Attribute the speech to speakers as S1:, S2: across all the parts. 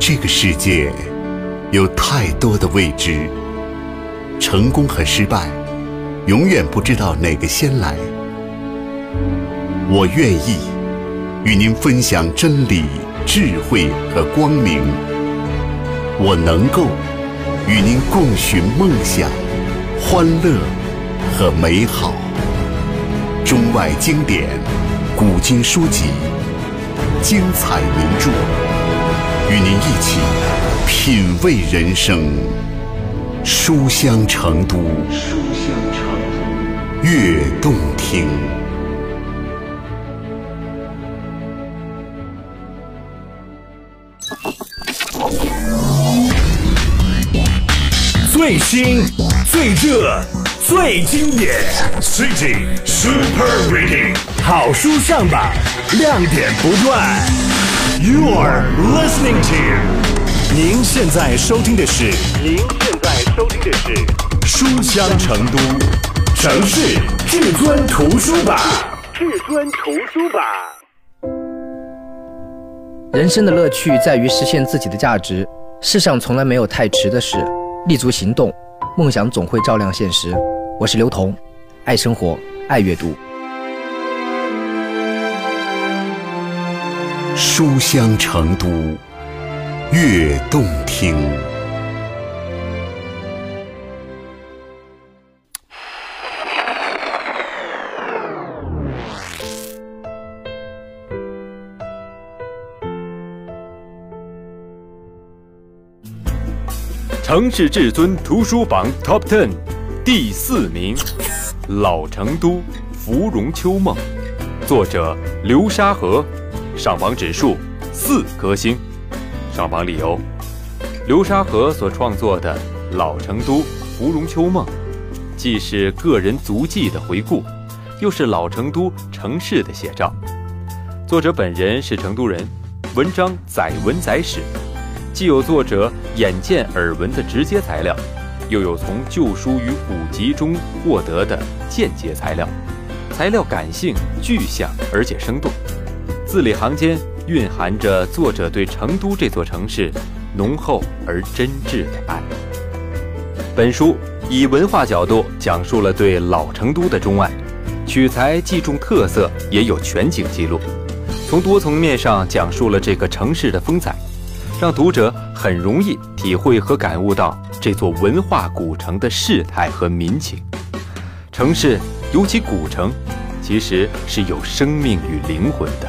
S1: 这个世界有太多的未知，成功和失败，永远不知道哪个先来。我愿意与您分享真理、智慧和光明。我能够与您共寻梦想、欢乐和美好。中外经典、古今书籍、精彩名著，与您一起品味人生。书香成都，书香成都，悦动听。
S2: 最新、最热、最经典，City Super Reading，好书上榜，亮点不断。You are listening to，您现在收听的是，您现在收听的是书香成都城市至尊图书榜，至尊图书榜。
S3: 人生的乐趣在于实现自己的价值，世上从来没有太迟的事。立足行动，梦想总会照亮现实。我是刘同，爱生活，爱阅读。
S1: 书香成都，悦动听。
S4: 城市至尊图书榜 Top Ten 第四名，《老成都芙蓉秋梦》，作者流沙河，上榜指数四颗星。上榜理由：流沙河所创作的《老成都芙蓉秋梦》，既是个人足迹的回顾，又是老成都城市的写照。作者本人是成都人，文章载文载史。既有作者眼见耳闻的直接材料，又有从旧书与古籍中获得的间接材料，材料感性具象而且生动，字里行间蕴含着作者对成都这座城市浓厚而真挚的爱。本书以文化角度讲述了对老成都的钟爱，取材既重特色，也有全景记录，从多层面上讲述了这个城市的风采。让读者很容易体会和感悟到这座文化古城的世态和民情。城市，尤其古城，其实是有生命与灵魂的，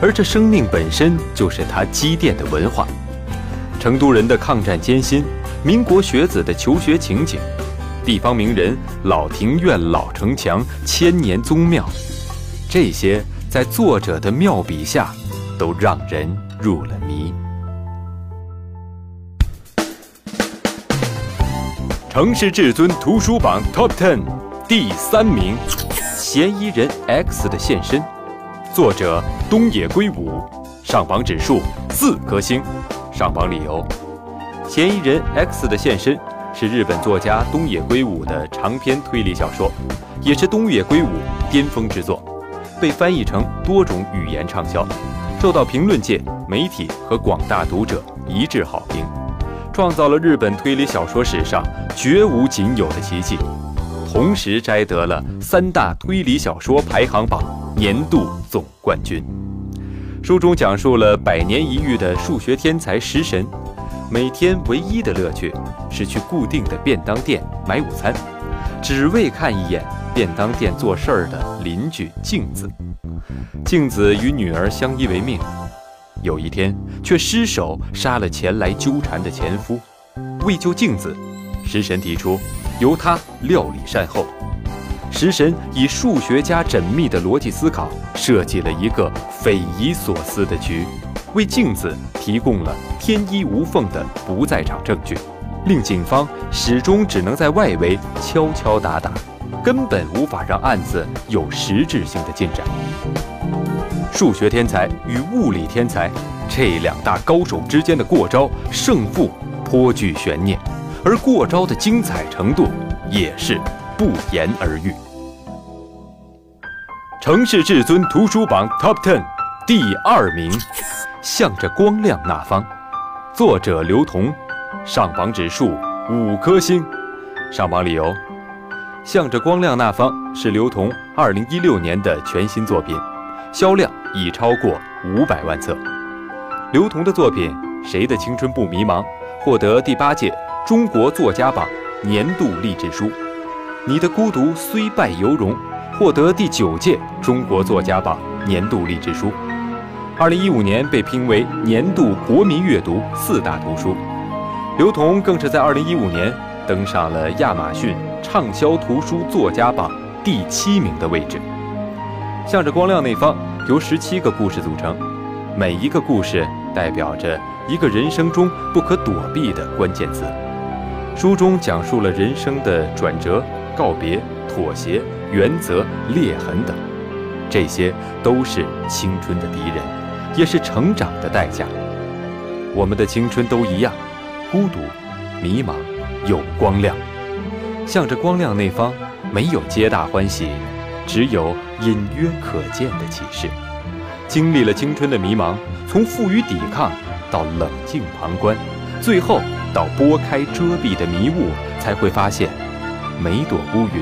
S4: 而这生命本身就是它积淀的文化。成都人的抗战艰辛，民国学子的求学情景，地方名人老庭院、老城墙、千年宗庙，这些在作者的妙笔下，都让人入了迷。城市至尊图书榜 Top Ten 第三名，《嫌疑人 X 的现身》，作者东野圭吾，上榜指数四颗星。上榜理由：《嫌疑人 X 的现身》是日本作家东野圭吾的长篇推理小说，也是东野圭吾巅峰之作，被翻译成多种语言畅销，受到评论界、媒体和广大读者一致好评。创造了日本推理小说史上绝无仅有的奇迹，同时摘得了三大推理小说排行榜年度总冠军。书中讲述了百年一遇的数学天才食神，每天唯一的乐趣是去固定的便当店买午餐，只为看一眼便当店做事儿的邻居镜子。镜子与女儿相依为命。有一天，却失手杀了前来纠缠的前夫。为救镜子，食神提出由他料理善后。食神以数学家缜密的逻辑思考，设计了一个匪夷所思的局，为镜子提供了天衣无缝的不在场证据，令警方始终只能在外围敲敲打打，根本无法让案子有实质性的进展。数学天才与物理天才这两大高手之间的过招胜负颇具悬念，而过招的精彩程度也是不言而喻。城市至尊图书榜 Top Ten 第二名，向着光亮那方，作者刘同，上榜指数五颗星。上榜理由：《向着光亮那方》是刘同2016年的全新作品，销量已超过五百万册。刘同的作品《谁的青春不迷茫》获得第八届中国作家榜年度励志书，《你的孤独虽败犹荣》获得第九届中国作家榜年度励志书。二零一五年被评为年度国民阅读四大图书。刘同更是在二零一五年登上了亚马逊畅销图书作家榜第七名的位置。向着光亮那方由十七个故事组成，每一个故事代表着一个人生中不可躲避的关键词。书中讲述了人生的转折、告别、妥协、原则、裂痕等，这些都是青春的敌人，也是成长的代价。我们的青春都一样，孤独、迷茫，有光亮。向着光亮那方，没有皆大欢喜，只有隐约可见的启示。经历了青春的迷茫，从负隅抵抗到冷静旁观，最后到拨开遮蔽的迷雾，才会发现，每朵乌云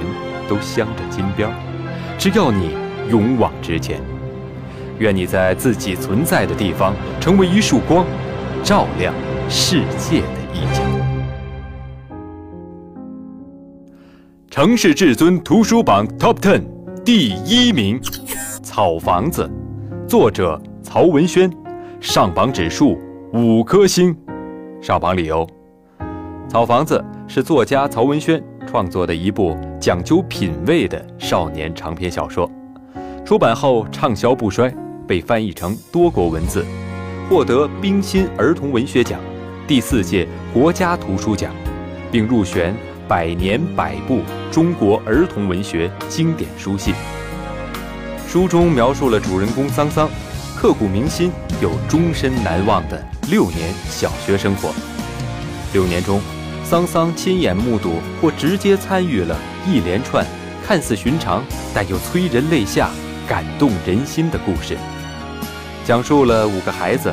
S4: 都镶着金边儿。只要你勇往直前，愿你在自己存在的地方成为一束光，照亮世界的一角。城市至尊图书榜 Top Ten 第一名，《草房子》，作者曹文轩，上榜指数五颗星。上榜理由：《草房子》是作家曹文轩创作的一部讲究品味的少年长篇小说，出版后畅销不衰，被翻译成多国文字，获得冰心儿童文学奖、第四届国家图书奖，并入选百年百部中国儿童文学经典书系。书中描述了主人公桑桑刻骨铭心又终身难忘的六年小学生活。六年中，桑桑亲眼目睹或直接参与了一连串看似寻常但又催人泪下、感动人心的故事，讲述了五个孩子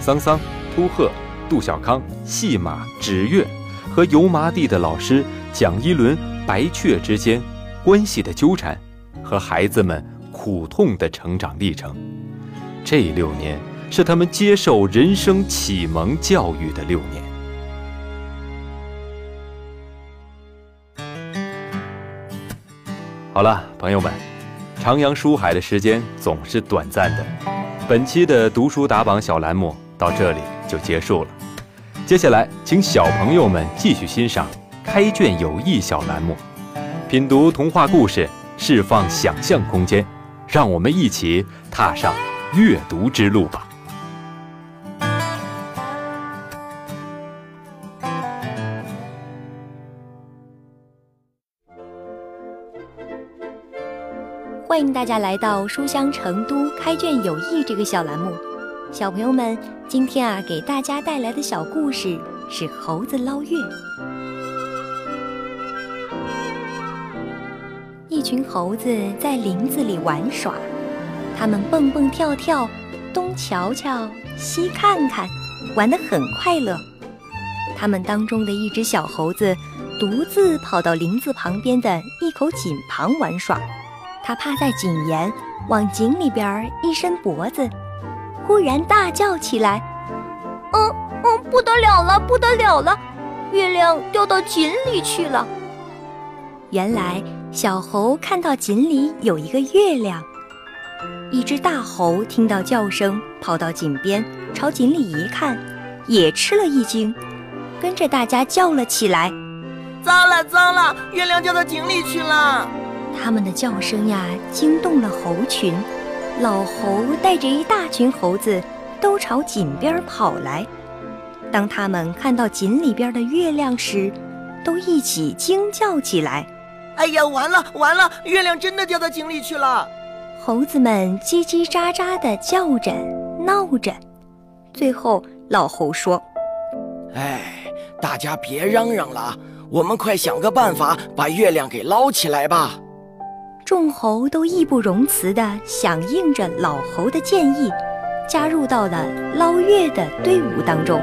S4: 桑桑、秃鹤、杜小康、戏马、纸月和油麻地的老师蒋一伦、白雀之间关系的纠缠，和孩子们苦痛的成长历程。这六年是他们接受人生启蒙教育的六年。好了，朋友们，徜徉书海的时间总是短暂的，本期的读书打榜小栏目到这里就结束了。接下来，请小朋友们继续欣赏开卷有益小栏目，品读童话故事，释放想象空间，让我们一起踏上阅读之路吧。
S5: 欢迎大家来到书香成都开卷有益这个小栏目。小朋友们，今天啊，给大家带来的小故事是猴子捞月。一群猴子在林子里玩耍，它们蹦蹦跳跳，东瞧瞧，西看看，玩得很快乐。它们当中的一只小猴子独自跑到林子旁边的一口井旁玩耍。它趴在井沿，往井里边一伸脖子，忽然大叫起来：“嗯嗯，不得了了，不得了了！月亮掉到井里去了。”原来小猴看到井里有一个月亮。一只大猴听到叫声，跑到井边，朝井里一看，也吃了一惊，跟着大家叫了起来：“
S6: 糟了糟了，月亮掉到井里去了！”
S5: 他们的叫声呀，惊动了猴群。老猴带着一大群猴子，都朝井边跑来。当他们看到井里边的月亮时，都一起惊叫起来：“
S6: 哎呀，完了完了，月亮真的掉到井里去了！”
S5: 猴子们叽叽喳喳地叫着、闹着。最后，老猴说：“
S7: 哎，大家别嚷嚷了，我们快想个办法把月亮给捞起来吧。”
S5: 众猴都义不容辞地响应着老猴的建议，加入到了捞月的队伍当中。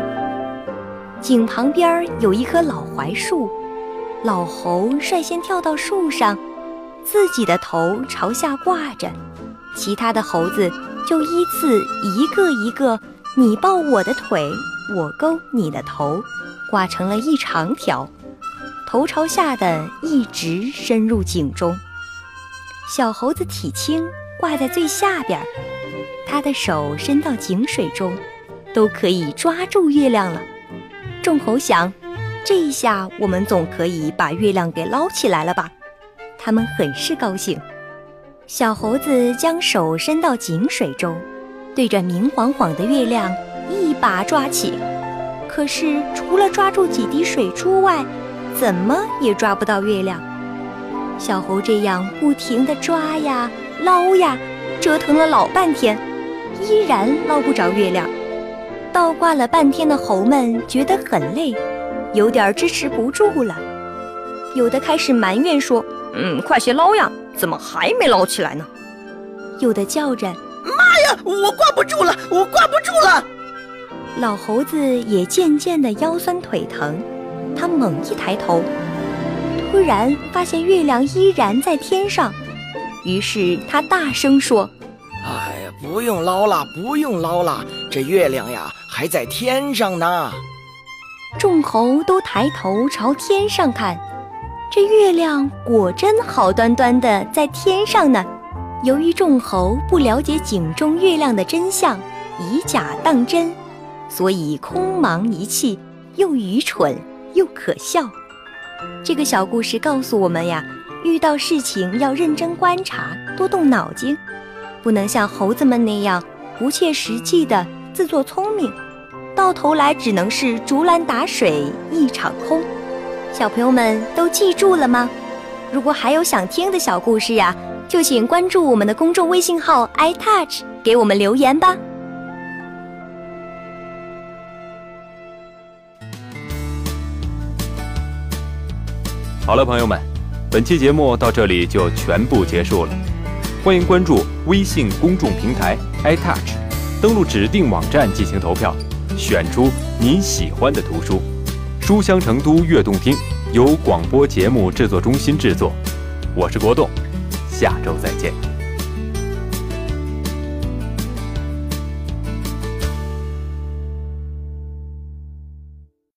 S5: 井旁边有一棵老槐树，老猴率先跳到树上，自己的头朝下挂着，其他的猴子就依次一个一个，你抱我的腿，我勾你的头，挂成了一长条，头朝下的一直深入井中。小猴子体轻，挂在最下边，他的手伸到井水中，都可以抓住月亮了。众猴想，这一下我们总可以把月亮给捞起来了吧？他们很是高兴。小猴子将手伸到井水中，对着明晃晃的月亮一把抓起，可是除了抓住几滴水珠外，怎么也抓不到月亮。小猴这样不停地抓呀捞呀，折腾了老半天，依然捞不着月亮。倒挂了半天的猴们觉得很累，有点支持不住了。有的开始埋怨说：“
S8: 嗯，快些捞呀，怎么还没捞起来呢？”
S5: 有的叫着：“
S6: 妈呀，我挂不住了，我挂不住了！”
S5: 老猴子也渐渐的腰酸腿疼，他猛一抬头，突然发现月亮依然在天上，于是他大声说：“
S7: 哎呀，不用捞了，不用捞了，这月亮呀！”还在天上呢，
S5: 众猴都抬头朝天上看，这月亮果真好端端的在天上呢。由于众猴不了解井中月亮的真相，以假当真，所以空忙一气，又愚蠢又可笑。这个小故事告诉我们呀，遇到事情要认真观察，多动脑筋，不能像猴子们那样不切实际的自作聪明。到头来只能是竹篮打水一场空，小朋友们都记住了吗？如果还有想听的小故事呀，就请关注我们的公众微信号 iTouch，给我们留言吧。
S4: 好了，朋友们，本期节目到这里就全部结束了。欢迎关注微信公众平台 iTouch，登录指定网站进行投票。选出你喜欢的图书，《书香成都悦动听》由广播节目制作中心制作，我是国栋，下周再见。